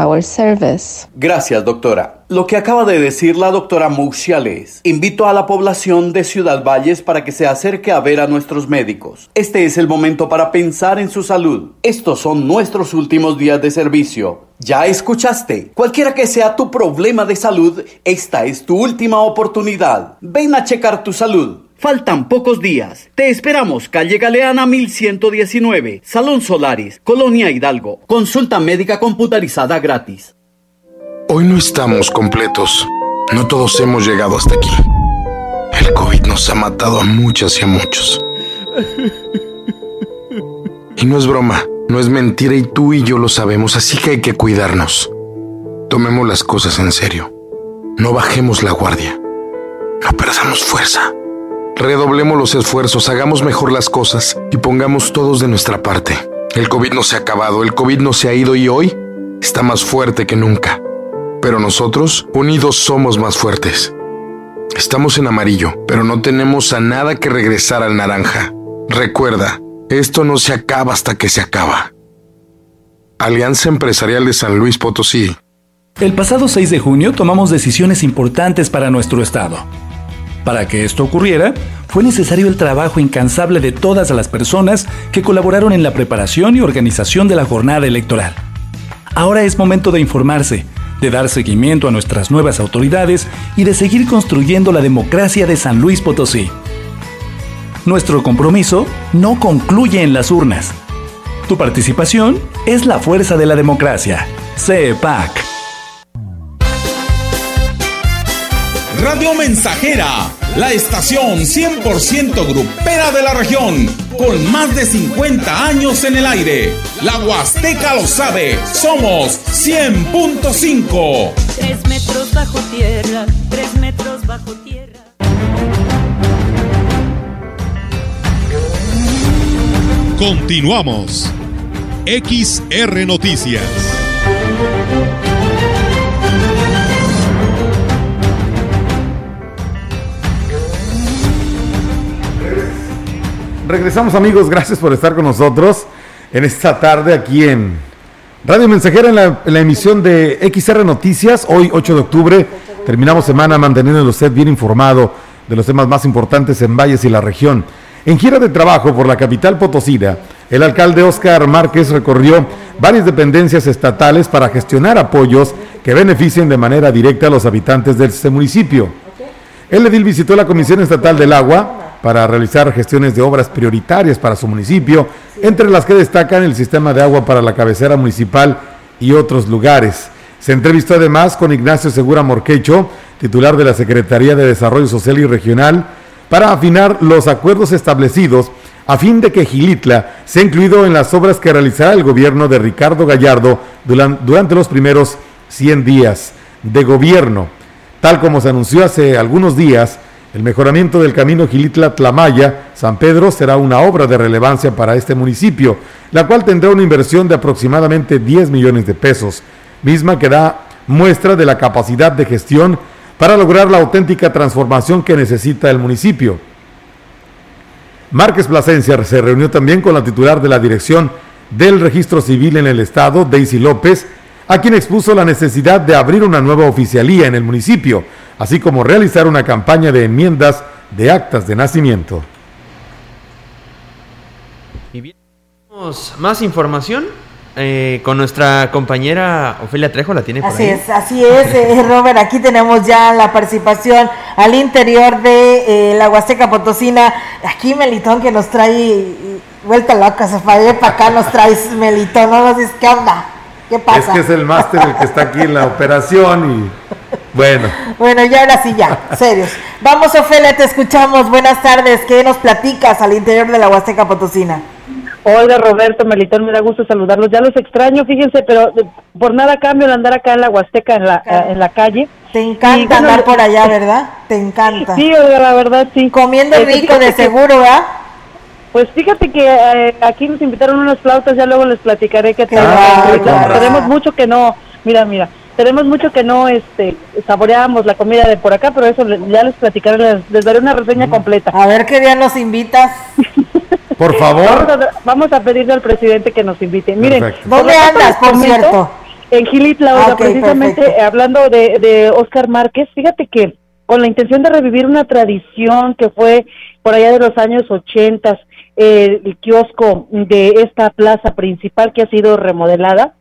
Gracias, doctora. Lo que acaba de decir la doctora Musial es, invito a la población de Ciudad Valles para que se acerque a ver a nuestros médicos. Este es el momento para pensar en su salud. Estos son nuestros últimos días de servicio. Ya escuchaste, cualquiera que sea tu problema de salud, esta es tu última oportunidad. Ven a checar tu salud. Faltan pocos días. Te esperamos, calle Galeana 1119, Salón Solaris, Colonia Hidalgo. Consulta médica computarizada gratis. Hoy no estamos completos. No todos hemos llegado hasta aquí. El COVID nos ha matado a muchas y a muchos. Y no es broma, no es mentira y tú y yo lo sabemos, así que hay que cuidarnos. Tomemos las cosas en serio. No bajemos la guardia. No perdamos fuerza. Redoblemos los esfuerzos, hagamos mejor las cosas y pongamos todos de nuestra parte. El COVID no se ha acabado, el COVID no se ha ido y hoy está más fuerte que nunca. Pero nosotros, unidos, somos más fuertes. Estamos en amarillo, pero no tenemos a nada que regresar al naranja. Recuerda, esto no se acaba hasta que se acaba. Alianza Empresarial de San Luis Potosí. El pasado 6 de junio tomamos decisiones importantes para nuestro estado. Para que esto ocurriera, fue necesario el trabajo incansable de todas las personas que colaboraron en la preparación y organización de la jornada electoral. Ahora es momento de informarse, de dar seguimiento a nuestras nuevas autoridades y de seguir construyendo la democracia de San Luis Potosí. Nuestro compromiso no concluye en las urnas. Tu participación es la fuerza de la democracia. CEPAC. Radio Mensajera, la estación 100% grupera de la región, con más de 50 años en el aire. La Huasteca lo sabe, somos 100.5. Tres metros bajo tierra, tres metros bajo tierra. Continuamos. XR Noticias. Regresamos amigos, gracias por estar con nosotros en esta tarde aquí en Radio Mensajera en la, emisión de XR Noticias. Hoy 8 de octubre terminamos semana manteniendo usted bien informado de los temas más importantes en Valles y la región. En gira de trabajo por la capital potosina, el alcalde Óscar Márquez recorrió varias dependencias estatales para gestionar apoyos que beneficien de manera directa a los habitantes de este municipio. El edil visitó la Comisión Estatal del Agua para realizar gestiones de obras prioritarias para su municipio, entre las que destacan el sistema de agua para la cabecera municipal y otros lugares. Se entrevistó además con Ignacio Segura Morquecho, titular de la Secretaría de Desarrollo Social y Regional, para afinar los acuerdos establecidos a fin de que Gilitla sea incluido en las obras que realizará el gobierno de Ricardo Gallardo duran- durante los primeros 100 días de gobierno. Tal como se anunció hace algunos días, el mejoramiento del camino Gilitla-Tlamaya, San Pedro, será una obra de relevancia para este municipio, la cual tendrá una inversión de aproximadamente 10 millones de pesos, misma que da muestra de la capacidad de gestión para lograr la auténtica transformación que necesita el municipio. Márquez Plasencia se reunió también con la titular de la Dirección del Registro Civil en el Estado, Daisy López, a quien expuso la necesidad de abrir una nueva oficialía en el municipio, así como realizar una campaña de enmiendas de actas de nacimiento. Y bien, tenemos más información eh, con nuestra compañera Ofelia Trejo, la tiene por Así ahí. es, así es, eh, Robert. Aquí tenemos ya la participación al interior de eh, la Huasteca Potosina. Aquí Melitón que nos trae y- y vuelta loca, se fue para acá, nos traes Melitón. No nos dices, ¿qué onda? ¿Qué Es que es el máster el que está aquí en la operación y bueno, Bueno, ya ahora sí, ya, serios. Vamos, Ofelia, te escuchamos. Buenas tardes. ¿Qué nos platicas al interior de la Huasteca Potosina? Hola Roberto Melitón, me da gusto saludarlos. Ya los extraño, fíjense, pero eh, por nada cambio el andar acá en la Huasteca, en la, eh, en la calle. Te encanta andar por allá, ¿verdad? Te encanta. Sí, oiga, la verdad sí. Comiendo Eh, rico, de seguro, ¿verdad? Pues fíjate que eh, aquí nos invitaron unas flautas, ya luego les platicaré qué tal. Ay, Ahorita con razón. tenemos mucho que no, mira, mira, tenemos mucho que no este saboreamos la comida de por acá, pero eso ya les platicaré, les, les daré una reseña completa. A ver qué día nos invitas. por Vamos favor. a, vamos a pedirle al presidente que nos invite. Miren, Perfecto. ¿Dónde andas, por comento, cierto? En Gilitla, Ah, precisamente perfecto. eh, hablando de, de Oscar Márquez, fíjate que con la intención de revivir una tradición que fue por allá de los años 80, eh, el kiosco de esta plaza principal que ha sido remodelada,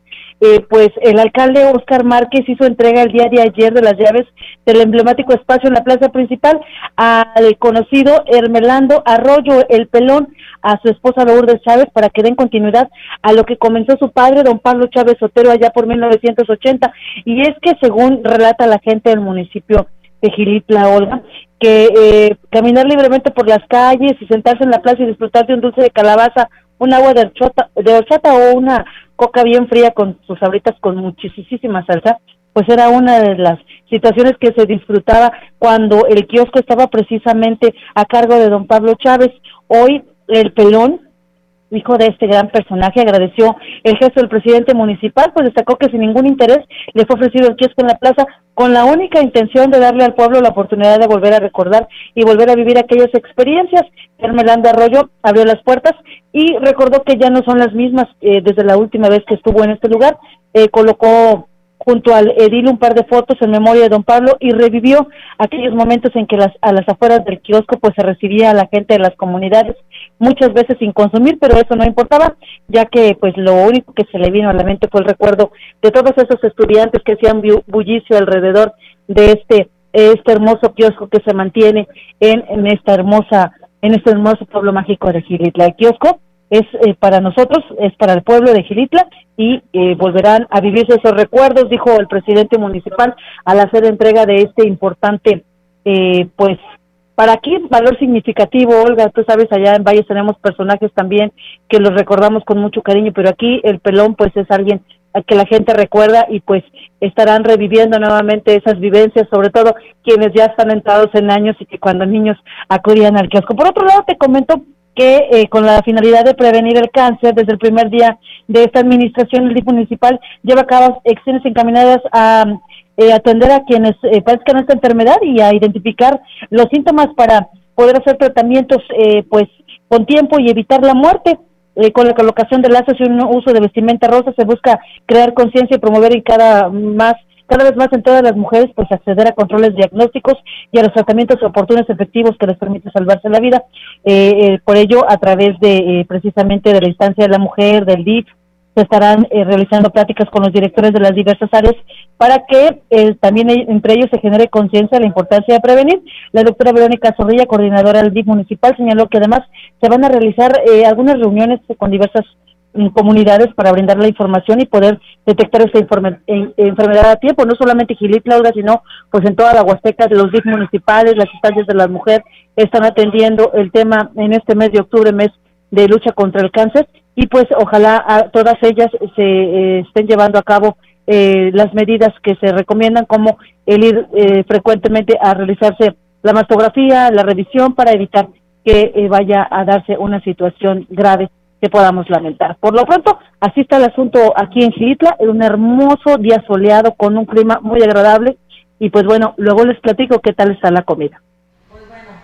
eh, pues el alcalde Oscar Márquez hizo entrega el día de ayer de las llaves del emblemático espacio en la plaza principal al conocido Hermelando Arroyo, el pelón, a su esposa Lourdes Chávez para que den continuidad a lo que comenzó su padre, don Pablo Chávez Sotero, allá por 1980. Y es que según relata la gente del municipio de Gilitla, Olga, que eh, caminar libremente por las calles y sentarse en la plaza y disfrutar de un dulce de calabaza, un agua de horchata, de o una coca bien fría con sus sabritas con muchísima salsa, pues era una de las situaciones que se disfrutaba cuando el kiosco estaba precisamente a cargo de don Pablo Chávez. Hoy el pelón, hijo de este gran personaje, agradeció el gesto del presidente municipal, pues destacó que sin ningún interés le fue ofrecido el kiosco en la plaza con la única intención de darle al pueblo la oportunidad de volver a recordar y volver a vivir aquellas experiencias. Hermelanda Arroyo abrió las puertas y recordó que ya no son las mismas eh, desde la última vez que estuvo en este lugar. Eh, colocó junto al edil un par de fotos en memoria de don Pablo y revivió aquellos momentos en que las, a las afueras del kiosco pues se recibía a la gente de las comunidades muchas veces sin consumir, pero eso no importaba, ya que pues lo único que se le vino a la mente fue el recuerdo de todos esos estudiantes que hacían bu- bullicio alrededor de este este hermoso kiosco que se mantiene en, en esta hermosa en este hermoso pueblo mágico de Gilitla. El kiosco es eh, para nosotros, es para el pueblo de Gilitla y eh, volverán a vivirse esos recuerdos, dijo el presidente municipal al hacer entrega de este importante, eh, pues, para aquí valor significativo, Olga, tú sabes, allá en Valles tenemos personajes también que los recordamos con mucho cariño, pero aquí el pelón pues es alguien que la gente recuerda y pues estarán reviviendo nuevamente esas vivencias, sobre todo quienes ya están entrados en años y que cuando niños acudían al kiosco. Por otro lado, te comento que eh, con la finalidad de prevenir el cáncer, desde el primer día de esta administración, el DIF municipal lleva a cabo acciones encaminadas a eh, atender a quienes eh, padezcan esta enfermedad y a identificar los síntomas para poder hacer tratamientos eh, pues con tiempo y evitar la muerte. Eh, con la colocación de lazos y un uso de vestimenta rosa se busca crear conciencia y promover en cada más cada vez más en todas las mujeres pues acceder a controles diagnósticos y a los tratamientos oportunos efectivos que les permite salvarse la vida eh, eh, por ello a través de eh, precisamente de la instancia de la mujer del DIF se estarán eh, realizando pláticas con los directores de las diversas áreas para que eh, también e- entre ellos se genere conciencia de la importancia de prevenir. La doctora Verónica Zorrilla, coordinadora del DIF municipal, señaló que además se van a realizar eh, algunas reuniones con diversas comunidades para brindar la información y poder detectar esta enfermedad a tiempo, no solamente Gilitla, Olga, sino pues en toda la Huasteca, los DIF municipales, las instancias de la mujer están atendiendo el tema en este mes de octubre, mes de lucha contra el cáncer y pues ojalá todas ellas se eh, estén llevando a cabo eh, las medidas que se recomiendan como el ir eh, frecuentemente a realizarse la mastografía, la revisión para evitar que eh, vaya a darse una situación grave que podamos lamentar. Por lo pronto, así está el asunto aquí en Gilitla, en un hermoso día soleado con un clima muy agradable y pues bueno, luego les platico qué tal está la comida.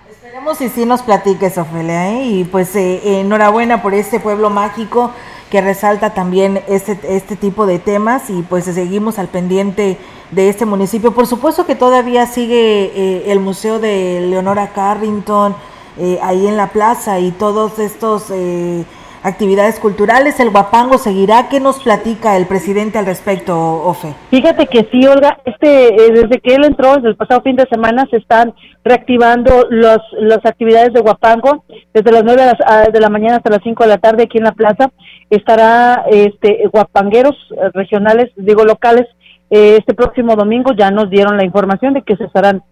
Esperemos y sí nos platiques, Ofelia, ¿eh? y pues eh, enhorabuena por este pueblo mágico que resalta también este, este tipo de temas y pues seguimos al pendiente de este municipio. Por supuesto que todavía sigue eh, el Museo de Leonora Carrington eh, ahí en la plaza y todos estos eh, actividades culturales. El Guapango seguirá. ¿Qué nos platica el presidente al respecto, Ofe? Fíjate que sí, Olga, este, eh, desde que él entró, desde el pasado fin de semana, se están reactivando los, las actividades de Guapango, desde las 9 de, las- de la mañana hasta las 5 de la tarde aquí en la plaza. Estará este, guapangueros eh, regionales, digo locales, eh, este próximo domingo ya nos dieron la información de que se estarán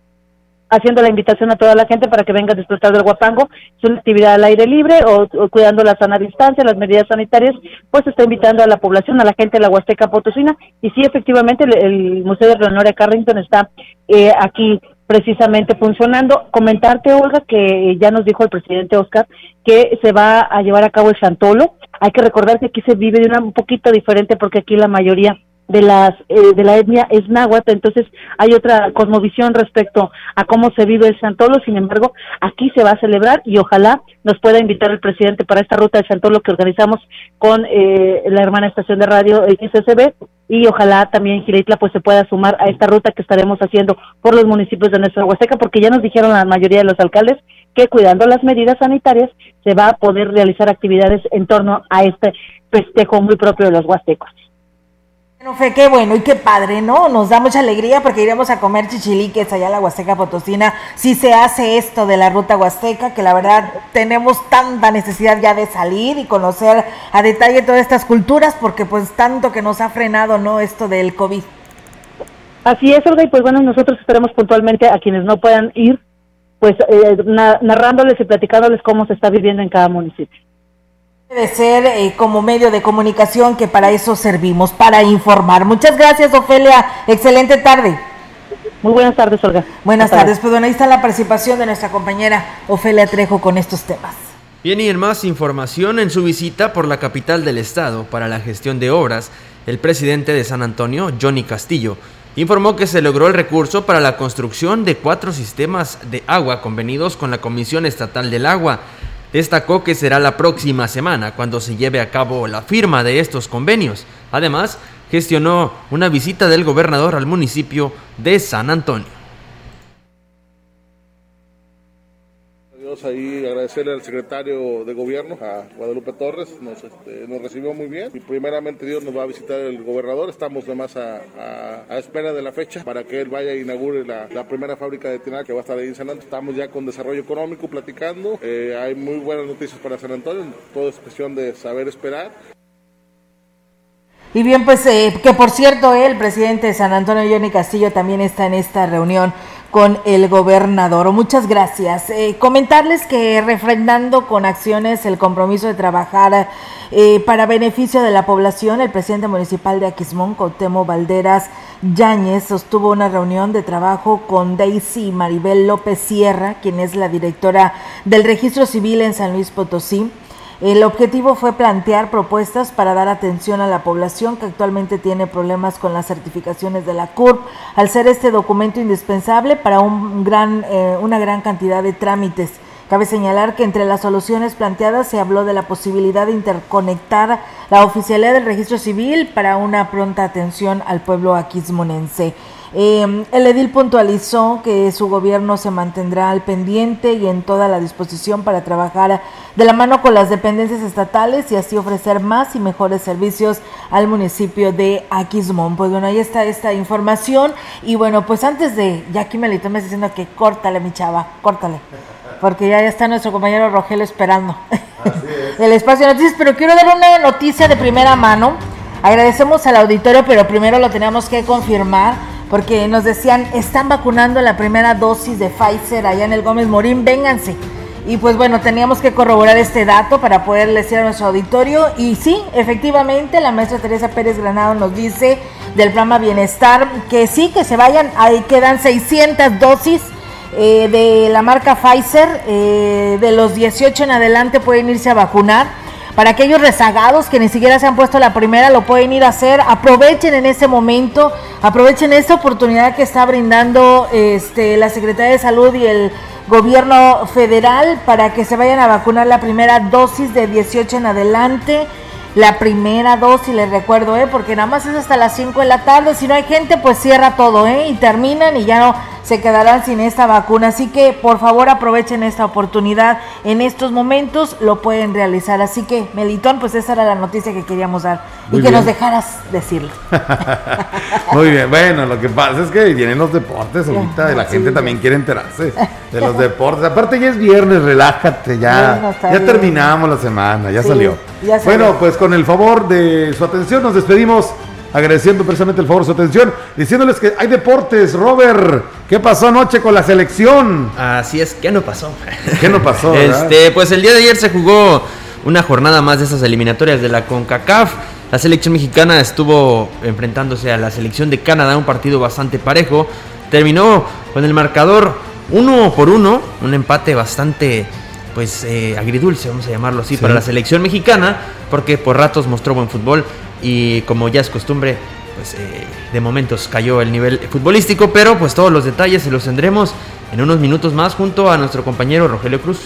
haciendo la invitación a toda la gente para que venga a disfrutar del guapango. Es una actividad al aire libre o, cuidando la sana distancia, las medidas sanitarias, pues está invitando a la población, a la gente de la Huasteca Potosina. Y sí, efectivamente, el, el Museo de Leonora Carrington está eh, aquí precisamente funcionando. Comentarte, Olga, que ya nos dijo el presidente Oscar que se va a llevar a cabo el Chantolo. Hay que recordar que aquí se vive de una un poquito diferente porque aquí la mayoría de las eh, de la etnia es náhuatl, entonces hay otra cosmovisión respecto a cómo se vive el Santolo, sin embargo, aquí se va a celebrar y ojalá nos pueda invitar el presidente para esta ruta del Santolo que organizamos con eh, la hermana estación de radio eh, XSB y ojalá también Giritla pues se pueda sumar a esta ruta que estaremos haciendo por los municipios de nuestra Huasteca porque ya nos dijeron la mayoría de los alcaldes que cuidando las medidas sanitarias se va a poder realizar actividades en torno a este festejo muy propio de los huastecos. Qué bueno y qué padre, ¿no? Nos da mucha alegría porque iremos a comer chichiliques allá a la Huasteca Potosina. Si se hace esto de la ruta Huasteca, que la verdad tenemos tanta necesidad ya de salir y conocer a detalle todas estas culturas, porque pues tanto que nos ha frenado, ¿no? Esto del COVID. Así es, Olga, y pues bueno, nosotros esperamos puntualmente a quienes no puedan ir, pues eh, na- narrándoles y platicándoles cómo se está viviendo en cada municipio. Debe ser eh, como medio de comunicación que para eso servimos, para informar. Muchas gracias, Ofelia. Excelente tarde. Muy buenas tardes, Olga. Buenas tardes. Pues bueno, ahí está la participación de nuestra compañera Ofelia Trejo con estos temas. Bien, y en más información, en su visita por la capital del estado para la gestión de obras, el presidente de San Antonio, Johnny Castillo, informó que se logró el recurso para la construcción de cuatro sistemas de agua convenidos con la Comisión Estatal del Agua. Destacó que será la próxima semana cuando se lleve a cabo la firma de estos convenios. Además, gestionó una visita del gobernador al municipio de San Antonio. Dios ahí agradecerle al secretario de gobierno, a Guadalupe Torres, nos, este, nos recibió muy bien. Y primeramente Dios nos va a visitar el gobernador, estamos además a, a, espera de la fecha para que él vaya e inaugure la, la primera fábrica de tinaja que va a estar ahí en San Antonio. Estamos ya con desarrollo económico platicando, eh, hay muy buenas noticias para San Antonio, todo es cuestión de saber esperar. Y bien, pues eh, que por cierto, el presidente de San Antonio, Johnny Castillo, también está en esta reunión con el gobernador. Muchas gracias. Eh, comentarles que refrendando con acciones el compromiso de trabajar eh, para beneficio de la población, el presidente municipal de Aquismón, Cautemo Valderas Yáñez, sostuvo una reunión de trabajo con Daisy Maribel López Sierra, quien es la directora del Registro Civil en San Luis Potosí el objetivo fue plantear propuestas para dar atención a la población que actualmente tiene problemas con las certificaciones de la CURP, al ser este documento indispensable para un gran, eh, una gran cantidad de trámites. Cabe señalar que entre las soluciones planteadas se habló de la posibilidad de interconectar la oficialidad del registro civil para una pronta atención al pueblo aquismonense. Eh, el edil puntualizó que su gobierno se mantendrá al pendiente y en toda la disposición para trabajar de la mano con las dependencias estatales y así ofrecer más y mejores servicios al municipio de Aquismón. Pues bueno, ahí está esta información. Y bueno, pues antes de, ya aquí me está diciendo que córtale mi chava, córtale, porque ya, está nuestro compañero Rogelio esperando. El espacio de noticias, pero quiero dar una noticia de primera mano. Agradecemos al auditorio, pero primero lo tenemos que confirmar porque nos decían, están vacunando la primera dosis de Pfizer allá en el Gómez Morín, vénganse. Y pues bueno, teníamos que corroborar este dato para poder decir a nuestro auditorio. Y sí, efectivamente, la maestra Teresa Pérez Granado nos dice del programa Bienestar que sí, que se vayan, ahí quedan 600 dosis eh, de la marca Pfizer, eh, de los 18 en adelante pueden irse a vacunar. Para aquellos rezagados que ni siquiera se han puesto la primera, lo pueden ir a hacer. Aprovechen en este momento, aprovechen esta oportunidad que está brindando este, la Secretaría de Salud y el gobierno federal para que se vayan a vacunar la primera dosis de 18 en adelante. La primera dosis, les recuerdo, ¿eh? porque nada más es hasta las 5 de la tarde. Si no hay gente, pues cierra todo ¿eh? y terminan y ya no se quedarán sin esta vacuna. Así que por favor aprovechen esta oportunidad. En estos momentos lo pueden realizar. Así que, Melitón, pues esa era la noticia que queríamos dar y que nos dejaras decirlo. Muy bien, bueno, lo que pasa es que vienen los deportes ahorita y la gente también quiere enterarse de los deportes. Aparte ya es viernes, relájate, ya, ya terminamos la semana, ya salió. bueno, pues con el favor de su atención nos despedimos agradeciendo precisamente el favor de su atención, diciéndoles que hay deportes. Robert, ¿qué pasó anoche con la selección? Así es, ¿qué no pasó? ¿Qué no pasó? este, pues el día de ayer se jugó una jornada más de esas eliminatorias de la CONCACAF. La selección mexicana estuvo enfrentándose a la selección de Canadá, un partido bastante parejo. Terminó con el marcador uno por uno, un empate bastante pues eh, agridulce, vamos a llamarlo así, para la selección mexicana, porque por ratos mostró buen fútbol y como ya es costumbre, pues eh, de momentos cayó el nivel futbolístico, pero pues todos los detalles se los tendremos en unos minutos más junto a nuestro compañero Rogelio Cruz.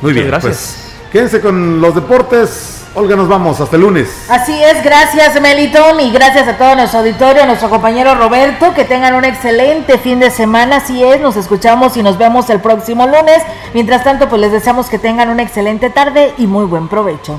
Muy bien, gracias. Pues, quédense con los deportes. Olga, nos vamos hasta el lunes. Así es, gracias Melitón y gracias a todo nuestro auditorio, a nuestro compañero Roberto, que tengan un excelente fin de semana, así es, nos escuchamos y nos vemos el próximo lunes. Mientras tanto, pues les deseamos que tengan una excelente tarde y muy buen provecho.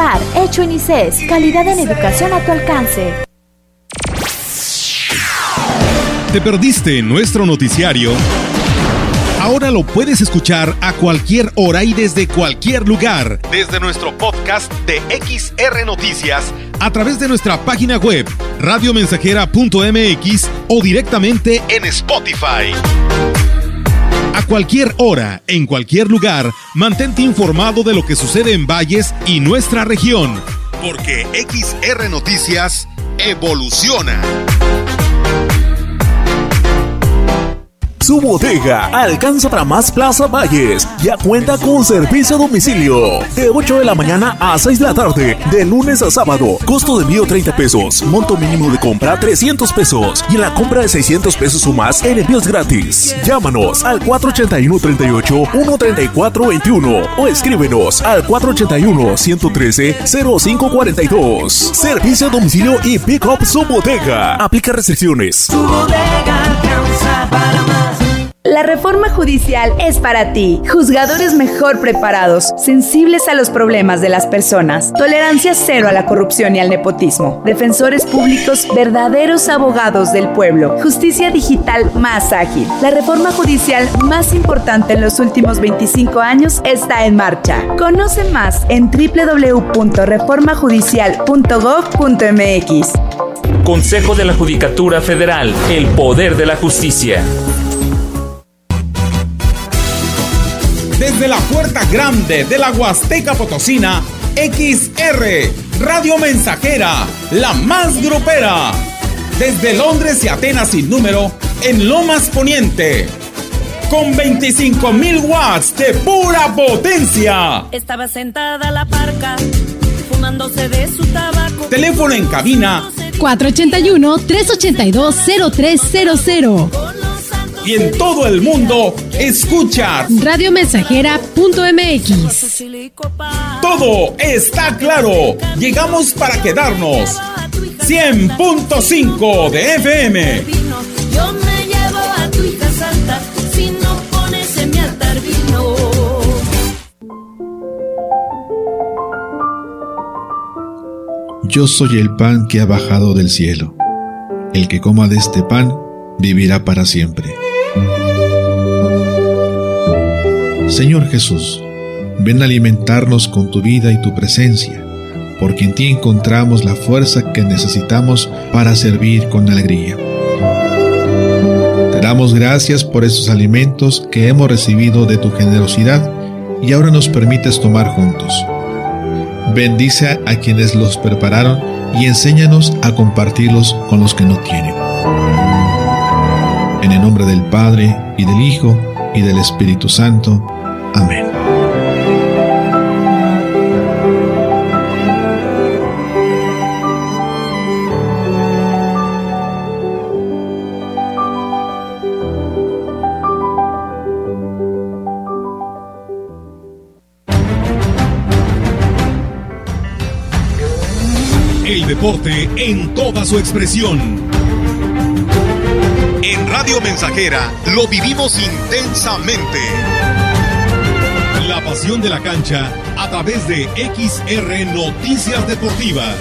Hecho en ICES. Calidad en educación a tu alcance. ¿Te perdiste nuestro noticiario? Ahora lo puedes escuchar a cualquier hora y desde cualquier lugar, desde nuestro podcast de XR Noticias, a través de nuestra página web, radiomensajera.mx o directamente en Spotify. Cualquier hora, en cualquier lugar, mantente informado de lo que sucede en Valles y nuestra región, porque XR Noticias evoluciona. Su bodega alcanza para más Plaza Valles. Ya cuenta con servicio a domicilio. De 8 de la mañana a 6 de la tarde. De lunes a sábado. Costo de envío 30 pesos. Monto mínimo de compra 300 pesos. Y la compra de 600 pesos o más, el envío es gratis. Llámanos al 481-38-134-21 o escríbenos al 481-113-0542. Servicio a domicilio y pick up su bodega. Aplica restricciones. Su bodega alcanza para. La reforma judicial es para ti. Juzgadores mejor preparados, sensibles a los problemas de las personas, tolerancia cero a la corrupción y al nepotismo, defensores públicos, verdaderos abogados del pueblo, justicia digital más ágil. La reforma judicial más importante en los últimos 25 años está en marcha. Conoce más en www.reformajudicial.gov.mx. Consejo de la Judicatura Federal, el poder de la justicia. Desde la puerta grande de la Huasteca Potosina, XR, Radio Mensajera, la más grupera. Desde Londres y Atenas sin número, en Lomas Poniente. Con 25.000 watts de pura potencia. Estaba sentada la parca, fumándose de su tabaco. Teléfono en cabina 481-382-0300. Y en todo el mundo, escucha. Radiomensajera.mx. Todo está claro. Llegamos para quedarnos. 100.5 de FM. Yo me llevo a tu hija santa, si no pones en mi altar vino. Yo soy el pan que ha bajado del cielo. El que coma de este pan vivirá para siempre. Señor Jesús, ven a alimentarnos con tu vida y tu presencia, porque en ti encontramos la fuerza que necesitamos para servir con alegría. Te damos gracias por esos alimentos que hemos recibido de tu generosidad y ahora nos permites tomar juntos. Bendice a quienes los prepararon y enséñanos a compartirlos con los que no tienen. En el nombre del Padre, y del Hijo, y del Espíritu Santo. Amén. El deporte en toda su expresión. En Radio Mensajera lo vivimos intensamente. La pasión de la cancha a través de XR Noticias Deportivas.